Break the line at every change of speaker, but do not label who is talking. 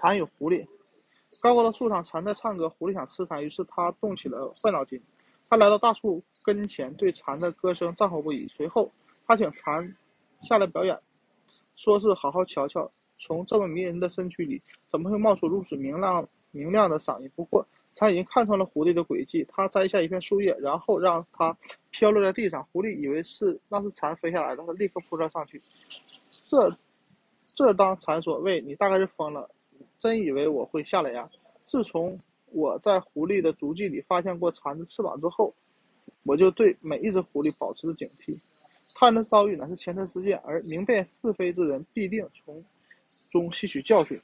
蝉与狐狸。高高的树上，蝉在唱歌，狐狸想吃蝉，于是他动起了坏脑筋。他来到大树跟前，对蝉的歌声赞好不已。随后，他请蝉下来表演，说是好好瞧瞧，从这么迷人的身躯里，怎么会冒出如此明亮明亮的嗓音？不过，蝉已经看穿了狐狸的诡计，他摘下一片树叶，然后让它飘落在地上。狐狸以为是那是蝉飞下来的，他立刻扑了上去。这，这当蝉说：“喂，你大概是疯了，真以为我会下来呀？自从我在狐狸的足迹里发现过蝉的翅膀之后，我就对每一只狐狸保持着警惕。他人的遭遇乃是前车之鉴，而明辨是非之人必定从中吸取教训。”